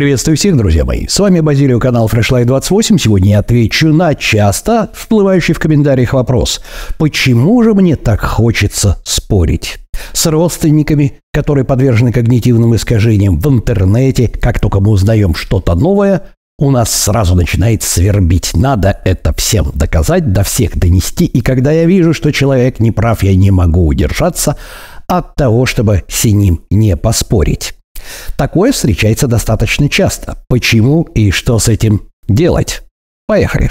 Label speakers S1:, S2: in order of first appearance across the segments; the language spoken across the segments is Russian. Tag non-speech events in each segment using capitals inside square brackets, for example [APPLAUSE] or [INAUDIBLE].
S1: Приветствую всех, друзья мои. С вами Базилио, канал Freshlight 28. Сегодня я отвечу на часто всплывающий в комментариях вопрос. Почему же мне так хочется спорить? С родственниками, которые подвержены когнитивным искажениям в интернете, как только мы узнаем что-то новое, у нас сразу начинает свербить. Надо это всем доказать, до всех донести. И когда я вижу, что человек не прав, я не могу удержаться от того, чтобы с ним не поспорить. Такое встречается достаточно часто. Почему и что с этим делать? Поехали.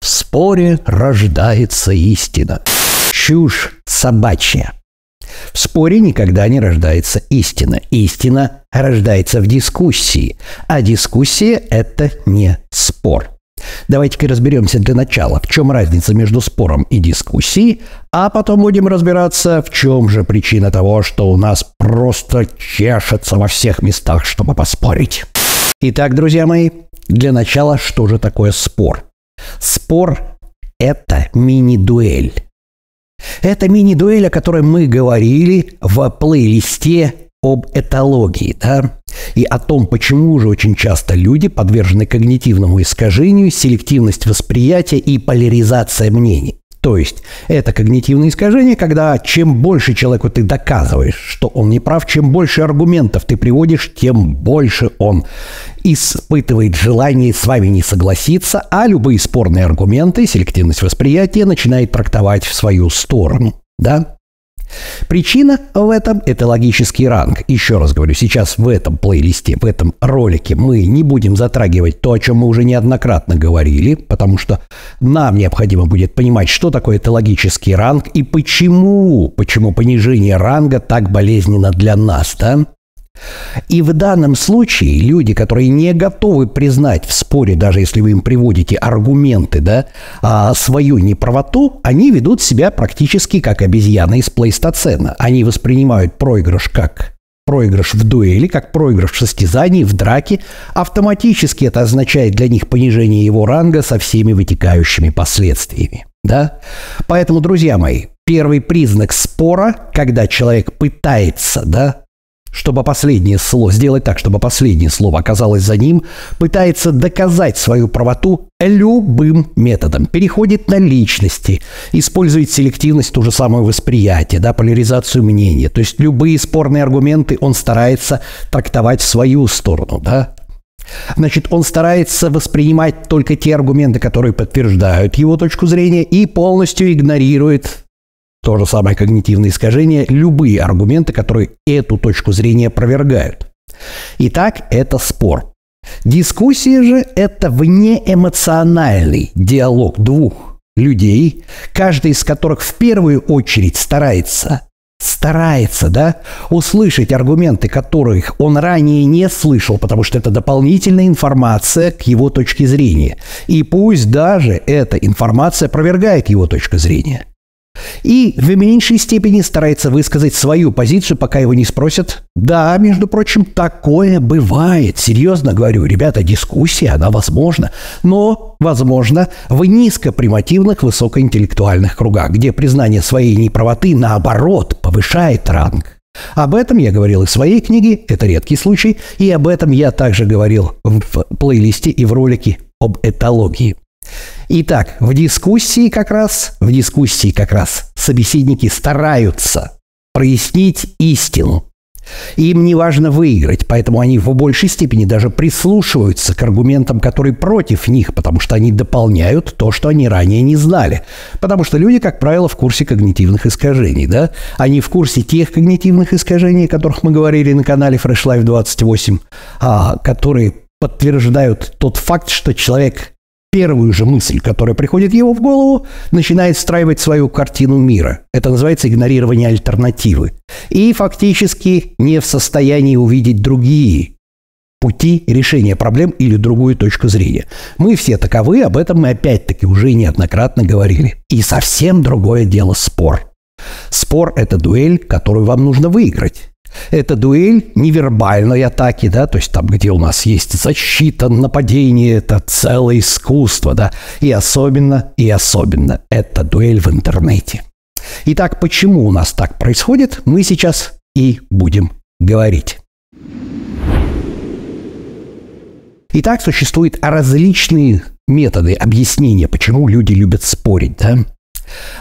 S1: В споре рождается истина. Чушь собачья. В споре никогда не рождается истина. Истина рождается в дискуссии. А дискуссия – это не спор. Давайте-ка разберемся для начала, в чем разница между спором и дискуссией, а потом будем разбираться, в чем же причина того, что у нас просто чешется во всех местах, чтобы поспорить. Итак, друзья мои, для начала, что же такое спор? Спор – это мини-дуэль. Это мини-дуэль, о которой мы говорили в плейлисте об этологии, да, и о том, почему же очень часто люди подвержены когнитивному искажению, селективность восприятия и поляризация мнений. То есть это когнитивное искажение, когда чем больше человеку ты доказываешь, что он не прав, чем больше аргументов ты приводишь, тем больше он испытывает желание с вами не согласиться, а любые спорные аргументы, селективность восприятия начинает трактовать в свою сторону. Да? Причина в этом – это логический ранг. Еще раз говорю, сейчас в этом плейлисте, в этом ролике мы не будем затрагивать то, о чем мы уже неоднократно говорили, потому что нам необходимо будет понимать, что такое это логический ранг и почему, почему понижение ранга так болезненно для нас, да? И в данном случае люди, которые не готовы признать в споре, даже если вы им приводите аргументы, да, а свою неправоту, они ведут себя практически как обезьяны из плейстоцена. Они воспринимают проигрыш как проигрыш в дуэли, как проигрыш в состязании, в драке, автоматически это означает для них понижение его ранга со всеми вытекающими последствиями. Да? Поэтому, друзья мои, первый признак спора, когда человек пытается да, чтобы последнее слово, сделать так, чтобы последнее слово оказалось за ним, пытается доказать свою правоту любым методом. Переходит на личности, использует селективность, ту же самую восприятие, да, поляризацию мнения. То есть любые спорные аргументы он старается трактовать в свою сторону, да. Значит, он старается воспринимать только те аргументы, которые подтверждают его точку зрения, и полностью игнорирует то же самое когнитивное искажение, любые аргументы, которые эту точку зрения опровергают. Итак, это спор. Дискуссия же – это внеэмоциональный диалог двух людей, каждый из которых в первую очередь старается старается, да, услышать аргументы, которых он ранее не слышал, потому что это дополнительная информация к его точке зрения. И пусть даже эта информация опровергает его точку зрения – и в меньшей степени старается высказать свою позицию, пока его не спросят. Да, между прочим, такое бывает. Серьезно говорю, ребята, дискуссия, она возможна. Но, возможно, в низкопримативных высокоинтеллектуальных кругах, где признание своей неправоты, наоборот, повышает ранг. Об этом я говорил и в своей книге, это редкий случай, и об этом я также говорил в плейлисте и в ролике об этологии. Итак, в дискуссии как раз, в дискуссии как раз собеседники стараются прояснить истину. Им не важно выиграть, поэтому они в большей степени даже прислушиваются к аргументам, которые против них, потому что они дополняют то, что они ранее не знали. Потому что люди, как правило, в курсе когнитивных искажений, да? Они в курсе тех когнитивных искажений, о которых мы говорили на канале Fresh Life 28, а, которые подтверждают тот факт, что человек первую же мысль, которая приходит ему в голову, начинает встраивать свою картину мира. Это называется игнорирование альтернативы. И фактически не в состоянии увидеть другие пути решения проблем или другую точку зрения. Мы все таковы, об этом мы опять-таки уже неоднократно говорили. И совсем другое дело спор. Спор – это дуэль, которую вам нужно выиграть. Это дуэль невербальной атаки, да, то есть там, где у нас есть защита, нападение, это целое искусство, да, и особенно, и особенно это дуэль в интернете. Итак, почему у нас так происходит, мы сейчас и будем говорить. Итак, существуют различные методы объяснения, почему люди любят спорить, да?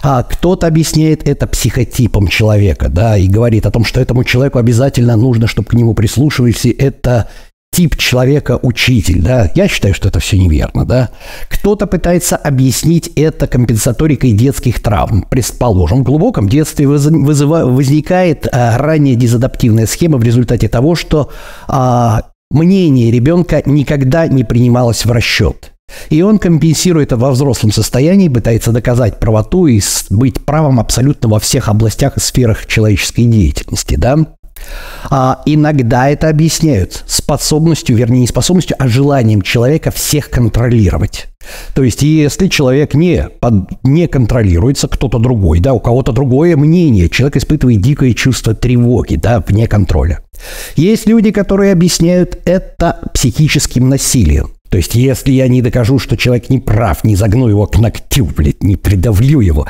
S1: А кто-то объясняет это психотипом человека, да, и говорит о том, что этому человеку обязательно нужно, чтобы к нему прислушивались, и это тип человека учитель, да, я считаю, что это все неверно, да. Кто-то пытается объяснить это компенсаторикой детских травм. Предположим, в глубоком детстве вызыва, возникает а, ранняя дезадаптивная схема в результате того, что а, мнение ребенка никогда не принималось в расчет. И он компенсирует это во взрослом состоянии, пытается доказать правоту и быть правым абсолютно во всех областях и сферах человеческой деятельности, да? А иногда это объясняют способностью, вернее, не способностью, а желанием человека всех контролировать. То есть, если человек не, под, не контролируется, кто-то другой, да, у кого-то другое мнение, человек испытывает дикое чувство тревоги, да, вне контроля. Есть люди, которые объясняют это психическим насилием. То есть, если я не докажу, что человек не прав, не загну его к ногтю, блядь, не придавлю его,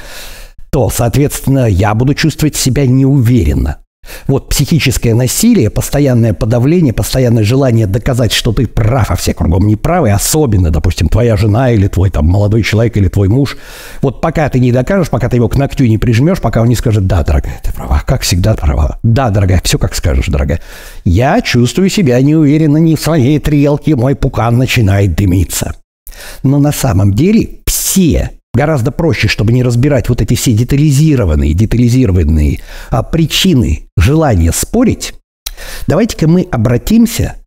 S1: то, соответственно, я буду чувствовать себя неуверенно. Вот психическое насилие, постоянное подавление, постоянное желание доказать, что ты прав, а все кругом не правы, особенно, допустим, твоя жена или твой там молодой человек или твой муж. Вот пока ты не докажешь, пока ты его к ногтю не прижмешь, пока он не скажет, да, дорогая, ты права, как всегда права. Да, дорогая, все как скажешь, дорогая. Я чувствую себя неуверенно не в своей трелке, мой пукан начинает дымиться. Но на самом деле все Гораздо проще, чтобы не разбирать вот эти все детализированные, детализированные а, причины желания спорить. Давайте-ка мы обратимся,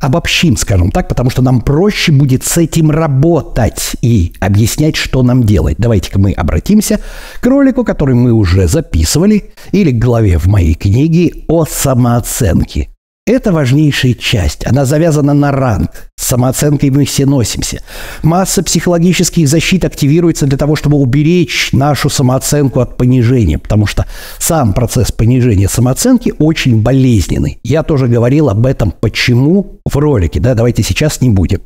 S1: обобщим, скажем так, потому что нам проще будет с этим работать и объяснять, что нам делать. Давайте-ка мы обратимся к ролику, который мы уже записывали, или к главе в моей книге о самооценке. Это важнейшая часть. Она завязана на ранг. С самооценкой мы все носимся. Масса психологических защит активируется для того, чтобы уберечь нашу самооценку от понижения, потому что сам процесс понижения самооценки очень болезненный. Я тоже говорил об этом, почему в ролике, да, давайте сейчас не будем.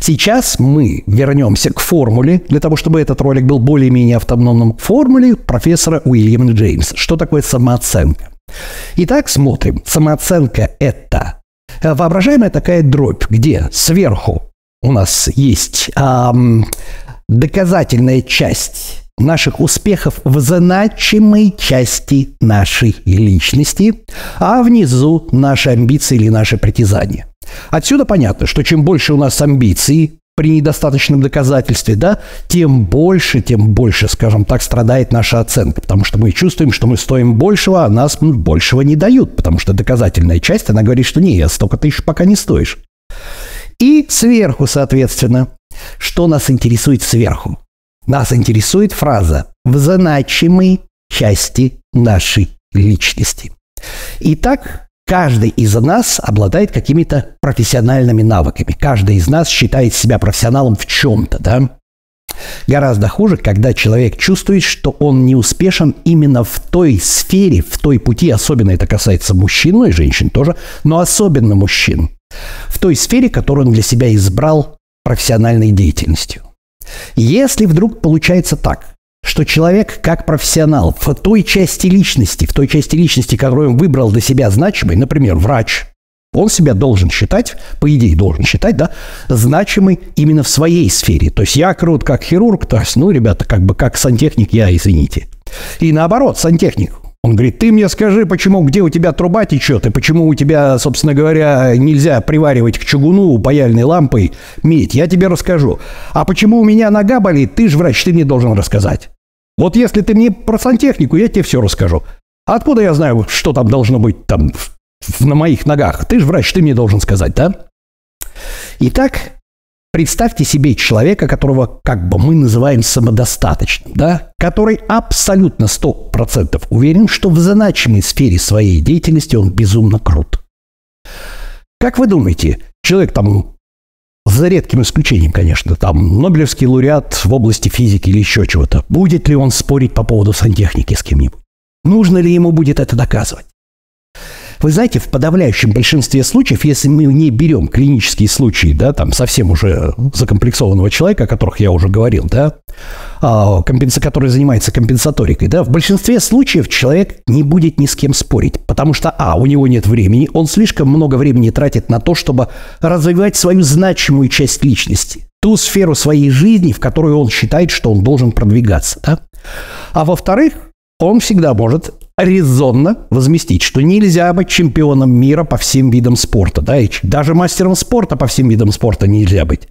S1: Сейчас мы вернемся к формуле, для того, чтобы этот ролик был более-менее автономным, формуле профессора Уильяма Джеймса. Что такое самооценка? Итак, смотрим. Самооценка – это воображаемая такая дробь, где сверху у нас есть эм, доказательная часть наших успехов в значимой части нашей личности, а внизу наши амбиции или наши притязания. Отсюда понятно, что чем больше у нас амбиций, при недостаточном доказательстве, да, тем больше, тем больше, скажем так, страдает наша оценка, потому что мы чувствуем, что мы стоим большего, а нас большего не дают, потому что доказательная часть, она говорит, что не, столько ты еще пока не стоишь. И сверху, соответственно, что нас интересует сверху? Нас интересует фраза «в значимой части нашей личности». Итак, Каждый из нас обладает какими-то профессиональными навыками. Каждый из нас считает себя профессионалом в чем-то, да? Гораздо хуже, когда человек чувствует, что он не успешен именно в той сфере, в той пути, особенно это касается мужчин, ну и женщин тоже, но особенно мужчин, в той сфере, которую он для себя избрал профессиональной деятельностью. Если вдруг получается так, что человек как профессионал в той части личности, в той части личности, которую он выбрал для себя значимой, например, врач, он себя должен считать, по идее должен считать, да, значимый именно в своей сфере. То есть я крут как хирург, то есть, ну, ребята, как бы как сантехник я, извините. И наоборот, сантехник, он говорит, ты мне скажи, почему, где у тебя труба течет, и почему у тебя, собственно говоря, нельзя приваривать к чугуну паяльной лампой медь. Я тебе расскажу. А почему у меня нога болит, ты же врач, ты мне должен рассказать. Вот если ты мне про сантехнику, я тебе все расскажу. Откуда я знаю, что там должно быть там на моих ногах? Ты же врач, ты мне должен сказать, да? Итак, представьте себе человека, которого как бы мы называем самодостаточным, да? Который абсолютно 100% уверен, что в значимой сфере своей деятельности он безумно крут. Как вы думаете, человек там за редким исключением, конечно, там Нобелевский лауреат в области физики или еще чего-то. Будет ли он спорить по поводу сантехники с кем-нибудь? Нужно ли ему будет это доказывать? Вы знаете, в подавляющем большинстве случаев, если мы не берем клинические случаи, да, там совсем уже закомплексованного человека, о которых я уже говорил, да, а, компенса, который занимается компенсаторикой, да, в большинстве случаев человек не будет ни с кем спорить, потому что, а, у него нет времени, он слишком много времени тратит на то, чтобы развивать свою значимую часть личности, ту сферу своей жизни, в которую он считает, что он должен продвигаться, да. А во-вторых, он всегда может резонно возместить, что нельзя быть чемпионом мира по всем видам спорта, да, и даже мастером спорта по всем видам спорта нельзя быть.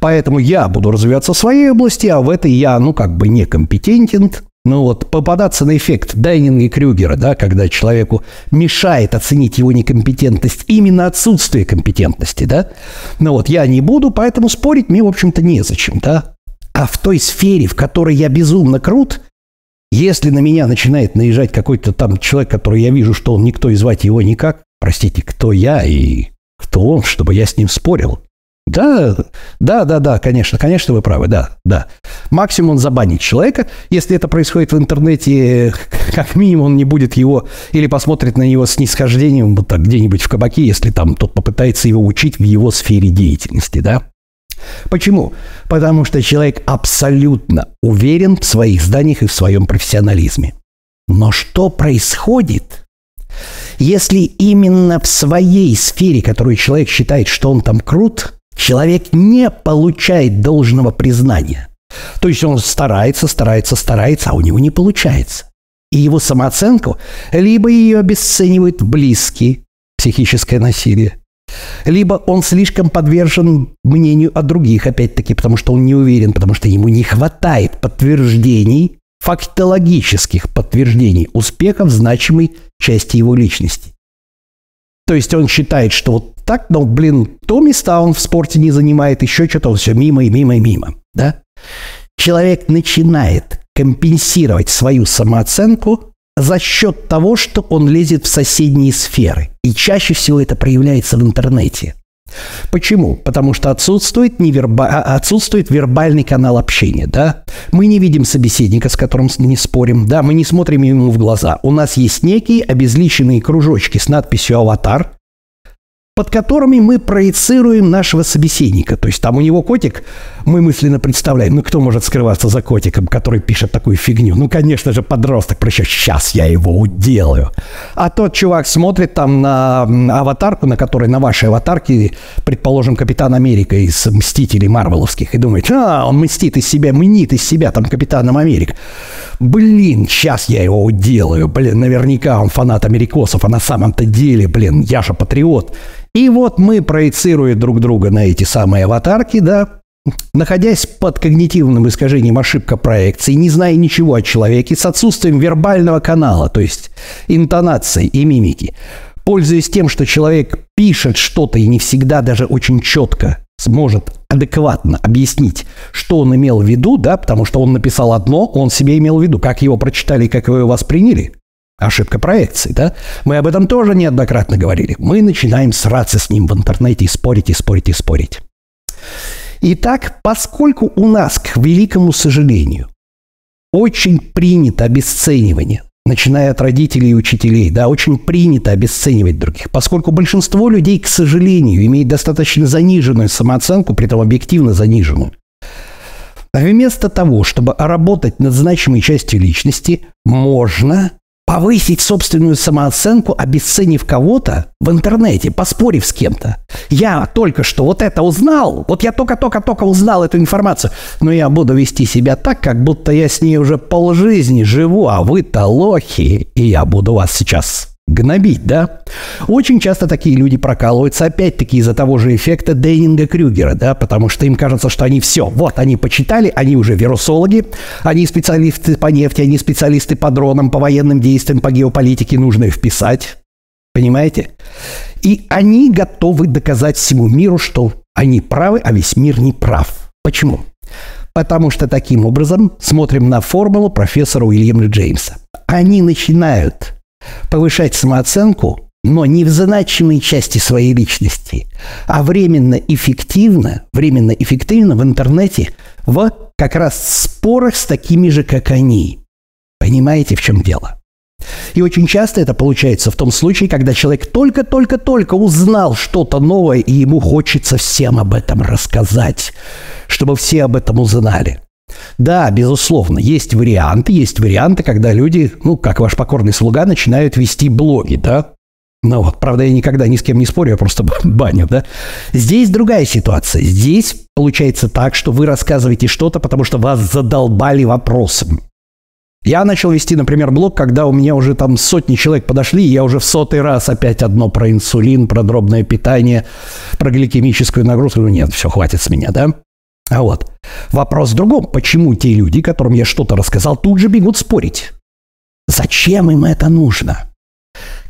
S1: Поэтому я буду развиваться в своей области, а в этой я, ну, как бы некомпетентен, ну вот, попадаться на эффект Дайнинга и Крюгера, да, когда человеку мешает оценить его некомпетентность именно отсутствие компетентности, да, ну вот, я не буду, поэтому спорить мне, в общем-то, незачем, да. А в той сфере, в которой я безумно крут, если на меня начинает наезжать какой-то там человек, который я вижу, что он никто и звать его никак, простите, кто я и кто он, чтобы я с ним спорил. Да, да, да, да, конечно, конечно, вы правы, да, да. Максимум забанить человека, если это происходит в интернете, как минимум он не будет его или посмотрит на него с нисхождением вот так где-нибудь в кабаке, если там тот попытается его учить в его сфере деятельности, да. Почему? Потому что человек абсолютно уверен в своих зданиях и в своем профессионализме. Но что происходит, если именно в своей сфере, которую человек считает, что он там крут, человек не получает должного признания? То есть он старается, старается, старается, а у него не получается. И его самооценку либо ее обесценивают близкие, психическое насилие, либо он слишком подвержен мнению о других, опять-таки, потому что он не уверен, потому что ему не хватает подтверждений, фактологических подтверждений успеха в значимой части его личности. То есть он считает, что вот так, ну, блин, то места он в спорте не занимает, еще что-то, все мимо и мимо и мимо, да? Человек начинает компенсировать свою самооценку за счет того, что он лезет в соседние сферы. И чаще всего это проявляется в интернете. Почему? Потому что отсутствует, неверба... А, отсутствует вербальный канал общения, да? Мы не видим собеседника, с которым не спорим, да? Мы не смотрим ему в глаза. У нас есть некие обезличенные кружочки с надписью «Аватар», под которыми мы проецируем нашего собеседника. То есть там у него котик, мы мысленно представляем, ну кто может скрываться за котиком, который пишет такую фигню? Ну, конечно же, подросток, причем сейчас я его уделаю. А тот чувак смотрит там на аватарку, на которой на вашей аватарке, предположим, Капитан Америка из Мстителей Марвеловских, и думает, а, он мстит из себя, мнит из себя там Капитаном Америка. Блин, сейчас я его уделаю. Блин, наверняка он фанат америкосов, а на самом-то деле, блин, я же патриот. И вот мы, проецируя друг друга на эти самые аватарки, да, находясь под когнитивным искажением ошибка проекции, не зная ничего о человеке, с отсутствием вербального канала, то есть интонации и мимики, пользуясь тем, что человек пишет что-то и не всегда даже очень четко сможет адекватно объяснить, что он имел в виду, да, потому что он написал одно, он себе имел в виду, как его прочитали и как его восприняли, Ошибка проекции, да? Мы об этом тоже неоднократно говорили. Мы начинаем сраться с ним в интернете и спорить, и спорить, и спорить. Итак, поскольку у нас, к великому сожалению, очень принято обесценивание, начиная от родителей и учителей, да, очень принято обесценивать других, поскольку большинство людей, к сожалению, имеет достаточно заниженную самооценку, при этом объективно заниженную. Вместо того, чтобы работать над значимой частью личности, можно повысить собственную самооценку, обесценив кого-то в интернете, поспорив с кем-то. Я только что вот это узнал, вот я только-только-только узнал эту информацию, но я буду вести себя так, как будто я с ней уже полжизни живу, а вы-то лохи, и я буду вас сейчас гнобить, да? Очень часто такие люди прокалываются, опять-таки, из-за того же эффекта Дейнинга-Крюгера, да, потому что им кажется, что они все, вот, они почитали, они уже вирусологи, они специалисты по нефти, они специалисты по дронам, по военным действиям, по геополитике, нужно их вписать, понимаете? И они готовы доказать всему миру, что они правы, а весь мир не прав. Почему? Потому что таким образом смотрим на формулу профессора Уильяма Джеймса. Они начинают повышать самооценку, но не в значимой части своей личности, а временно эффективно, временно эффективно в интернете в как раз спорах с такими же, как они. Понимаете, в чем дело? И очень часто это получается в том случае, когда человек только-только-только узнал что-то новое, и ему хочется всем об этом рассказать, чтобы все об этом узнали. Да, безусловно, есть варианты, есть варианты, когда люди, ну, как ваш покорный слуга, начинают вести блоги, да, ну вот, правда, я никогда ни с кем не спорю, я просто баню, да. Здесь другая ситуация. Здесь получается так, что вы рассказываете что-то, потому что вас задолбали вопросом. Я начал вести, например, блог, когда у меня уже там сотни человек подошли, и я уже в сотый раз опять одно про инсулин, про дробное питание, про гликемическую нагрузку. Ну нет, все, хватит с меня, да? А вот. Вопрос в другом. Почему те люди, которым я что-то рассказал, тут же бегут спорить? Зачем им это нужно?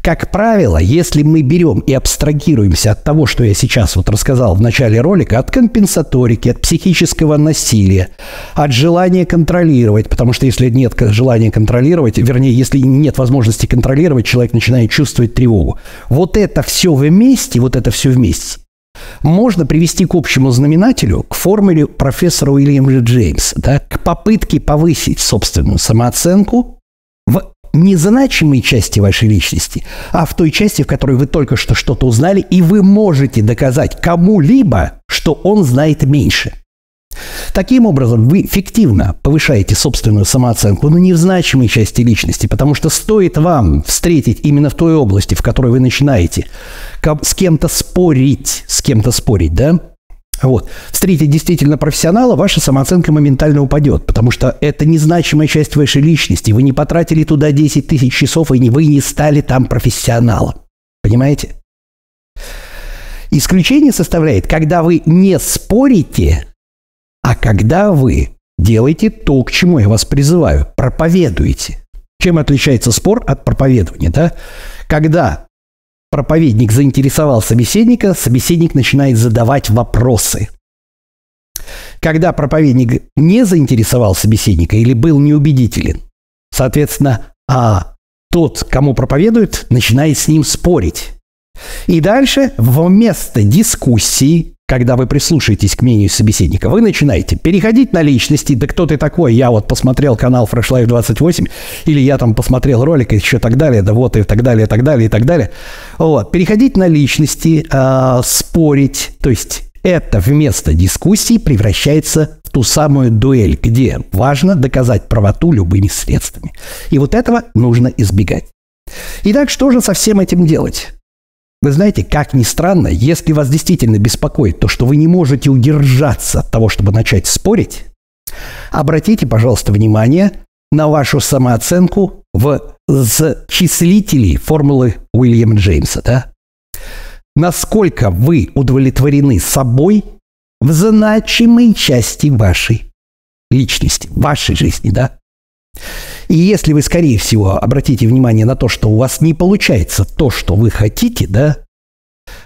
S1: Как правило, если мы берем и абстрагируемся от того, что я сейчас вот рассказал в начале ролика, от компенсаторики, от психического насилия, от желания контролировать, потому что если нет желания контролировать, вернее, если нет возможности контролировать, человек начинает чувствовать тревогу. Вот это все вместе, вот это все вместе, можно привести к общему знаменателю, к формуле профессора Уильяма Джеймса, да, к попытке повысить собственную самооценку в незначимой части вашей личности, а в той части, в которой вы только что что-то узнали, и вы можете доказать кому-либо, что он знает меньше. Таким образом, вы фиктивно повышаете собственную самооценку, но не части личности, потому что стоит вам встретить именно в той области, в которой вы начинаете с кем-то спорить, с кем-то спорить, да, вот. Встретить действительно профессионала, ваша самооценка моментально упадет, потому что это незначимая часть вашей личности. Вы не потратили туда 10 тысяч часов, и вы не стали там профессионалом. Понимаете? Исключение составляет, когда вы не спорите, а когда вы делаете то, к чему я вас призываю, проповедуете. Чем отличается спор от проповедования? Да? Когда проповедник заинтересовал собеседника, собеседник начинает задавать вопросы. Когда проповедник не заинтересовал собеседника или был неубедителен, соответственно, а тот, кому проповедует, начинает с ним спорить. И дальше вместо дискуссии когда вы прислушаетесь к мнению собеседника, вы начинаете переходить на личности, да кто ты такой, я вот посмотрел канал Fresh Life 28, или я там посмотрел ролик и еще так далее, да вот и так далее, и так далее, и так далее. Вот. Переходить на личности, э, спорить, то есть это вместо дискуссии превращается в ту самую дуэль, где важно доказать правоту любыми средствами. И вот этого нужно избегать. Итак, что же со всем этим делать? Вы знаете, как ни странно, если вас действительно беспокоит то, что вы не можете удержаться от того, чтобы начать спорить, обратите, пожалуйста, внимание на вашу самооценку в числителе формулы Уильяма Джеймса. Да? Насколько вы удовлетворены собой в значимой части вашей личности, вашей жизни, да? И если вы, скорее всего, обратите внимание на то, что у вас не получается то, что вы хотите, да,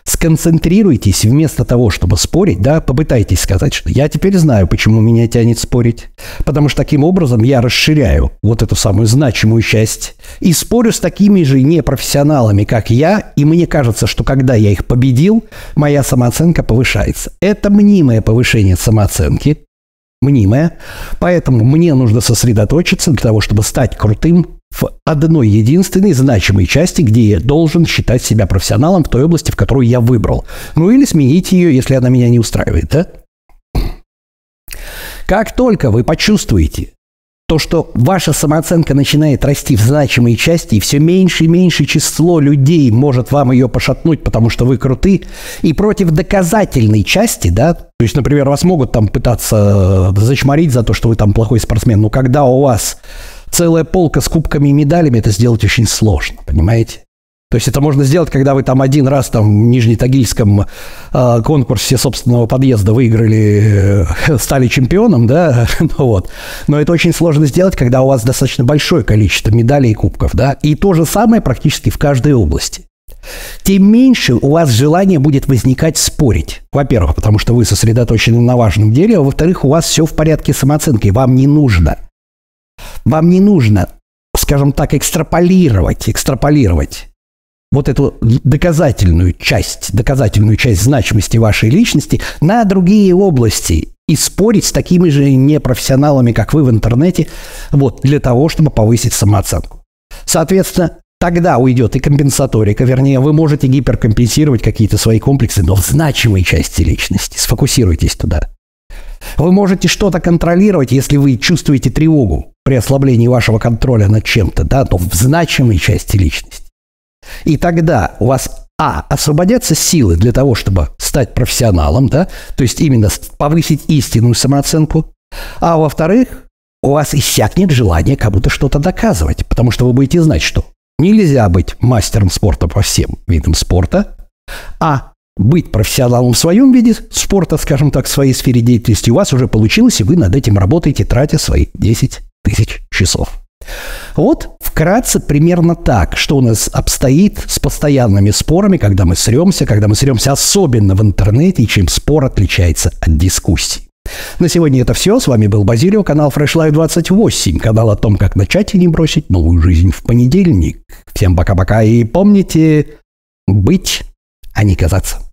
S1: сконцентрируйтесь вместо того, чтобы спорить, да, попытайтесь сказать, что я теперь знаю, почему меня тянет спорить, потому что таким образом я расширяю вот эту самую значимую часть и спорю с такими же непрофессионалами, как я, и мне кажется, что когда я их победил, моя самооценка повышается. Это мнимое повышение самооценки, мнимое, поэтому мне нужно сосредоточиться для того, чтобы стать крутым в одной единственной значимой части, где я должен считать себя профессионалом в той области, в которую я выбрал. Ну или сменить ее, если она меня не устраивает, да? Как только вы почувствуете, то, что ваша самооценка начинает расти в значимой части, и все меньше и меньше число людей может вам ее пошатнуть, потому что вы круты, и против доказательной части, да, то есть, например, вас могут там пытаться э, зачморить за то, что вы там плохой спортсмен, но когда у вас целая полка с кубками и медалями, это сделать очень сложно, понимаете? То есть это можно сделать, когда вы там один раз там в Нижнетагильском э, конкурсе собственного подъезда выиграли, э, [LAUGHS] стали чемпионом, да, [LAUGHS] ну вот. Но это очень сложно сделать, когда у вас достаточно большое количество медалей и кубков, да. И то же самое практически в каждой области. Тем меньше у вас желание будет возникать спорить. Во-первых, потому что вы сосредоточены на важном деле, а во-вторых, у вас все в порядке с самооценкой, вам не нужно. Вам не нужно, скажем так, экстраполировать, экстраполировать вот эту доказательную часть, доказательную часть значимости вашей личности на другие области и спорить с такими же непрофессионалами, как вы в интернете, вот, для того, чтобы повысить самооценку. Соответственно, тогда уйдет и компенсаторика, вернее, вы можете гиперкомпенсировать какие-то свои комплексы, но в значимой части личности. Сфокусируйтесь туда. Вы можете что-то контролировать, если вы чувствуете тревогу при ослаблении вашего контроля над чем-то, да, но в значимой части личности. И тогда у вас, а, освободятся силы для того, чтобы стать профессионалом, да, то есть именно повысить истинную самооценку, а во-вторых, у вас иссякнет желание кому-то что-то доказывать, потому что вы будете знать, что нельзя быть мастером спорта по всем видам спорта, а быть профессионалом в своем виде спорта, скажем так, в своей сфере деятельности у вас уже получилось, и вы над этим работаете, тратя свои 10 тысяч часов. Вот вкратце примерно так, что у нас обстоит с постоянными спорами, когда мы сремся, когда мы сремся особенно в интернете, и чем спор отличается от дискуссии. На сегодня это все. С вами был Базилио, канал Fresh Life 28, канал о том, как начать и не бросить новую жизнь в понедельник. Всем пока-пока и помните быть, а не казаться.